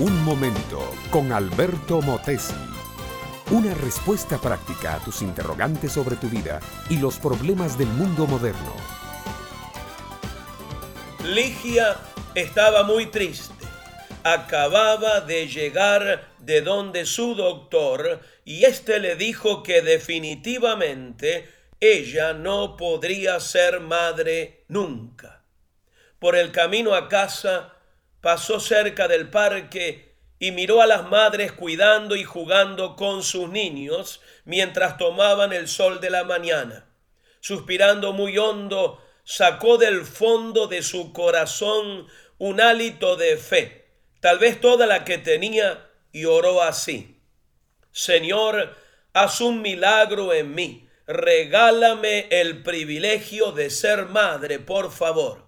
Un momento con Alberto Motesi. Una respuesta práctica a tus interrogantes sobre tu vida y los problemas del mundo moderno. Ligia estaba muy triste. Acababa de llegar de donde su doctor y éste le dijo que definitivamente ella no podría ser madre nunca. Por el camino a casa pasó cerca del parque y miró a las madres cuidando y jugando con sus niños mientras tomaban el sol de la mañana. Suspirando muy hondo, sacó del fondo de su corazón un hálito de fe, tal vez toda la que tenía, y oró así. Señor, haz un milagro en mí. Regálame el privilegio de ser madre, por favor.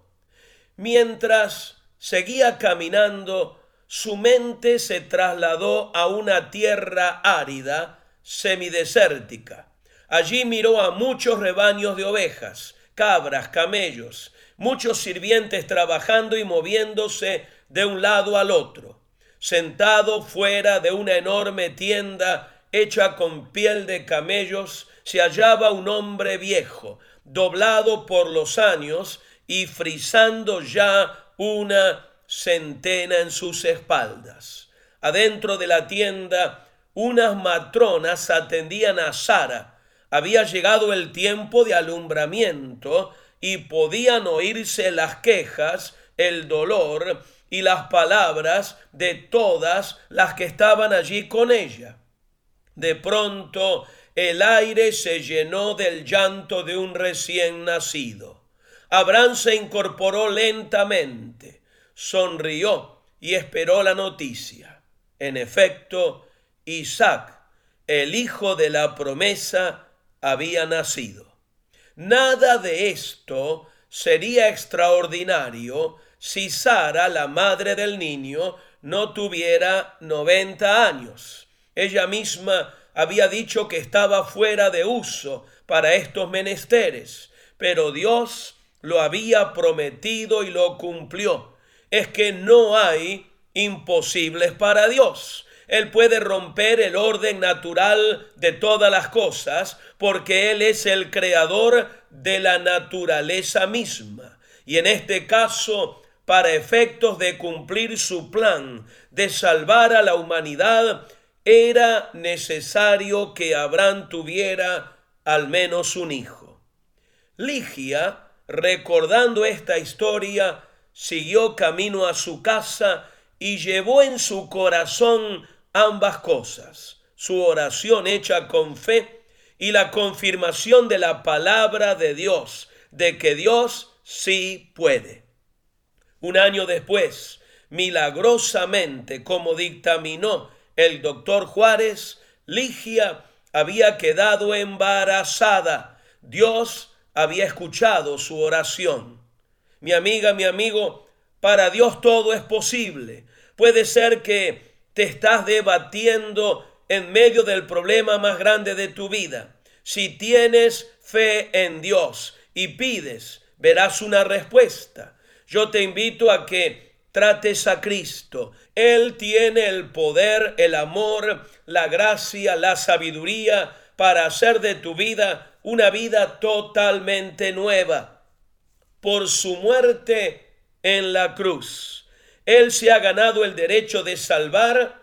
Mientras seguía caminando, su mente se trasladó a una tierra árida, semidesértica. Allí miró a muchos rebaños de ovejas, cabras, camellos, muchos sirvientes trabajando y moviéndose de un lado al otro. Sentado fuera de una enorme tienda hecha con piel de camellos, se hallaba un hombre viejo, doblado por los años y frisando ya una centena en sus espaldas. Adentro de la tienda, unas matronas atendían a Sara. Había llegado el tiempo de alumbramiento y podían oírse las quejas, el dolor y las palabras de todas las que estaban allí con ella. De pronto el aire se llenó del llanto de un recién nacido. Abraham se incorporó lentamente sonrió y esperó la noticia. En efecto, Isaac, el hijo de la promesa, había nacido. Nada de esto sería extraordinario si Sara, la madre del niño, no tuviera 90 años. Ella misma había dicho que estaba fuera de uso para estos menesteres, pero Dios lo había prometido y lo cumplió es que no hay imposibles para Dios. Él puede romper el orden natural de todas las cosas porque Él es el creador de la naturaleza misma. Y en este caso, para efectos de cumplir su plan de salvar a la humanidad, era necesario que Abraham tuviera al menos un hijo. Ligia, recordando esta historia, siguió camino a su casa y llevó en su corazón ambas cosas, su oración hecha con fe y la confirmación de la palabra de Dios, de que Dios sí puede. Un año después, milagrosamente, como dictaminó el doctor Juárez, Ligia había quedado embarazada. Dios había escuchado su oración. Mi amiga, mi amigo, para Dios todo es posible. Puede ser que te estás debatiendo en medio del problema más grande de tu vida. Si tienes fe en Dios y pides, verás una respuesta. Yo te invito a que trates a Cristo. Él tiene el poder, el amor, la gracia, la sabiduría para hacer de tu vida una vida totalmente nueva por su muerte en la cruz. Él se ha ganado el derecho de salvar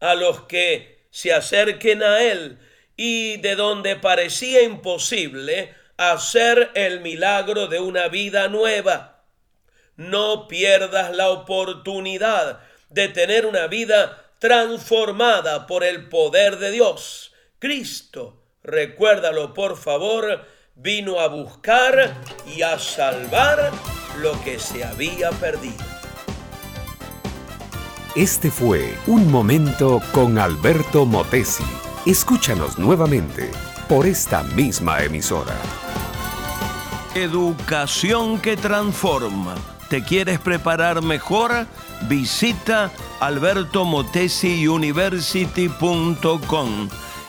a los que se acerquen a Él y de donde parecía imposible hacer el milagro de una vida nueva. No pierdas la oportunidad de tener una vida transformada por el poder de Dios. Cristo, recuérdalo por favor, vino a buscar y a salvar lo que se había perdido. Este fue Un Momento con Alberto Motesi. Escúchanos nuevamente por esta misma emisora. Educación que transforma. ¿Te quieres preparar mejor? Visita albertomotesiuniversity.com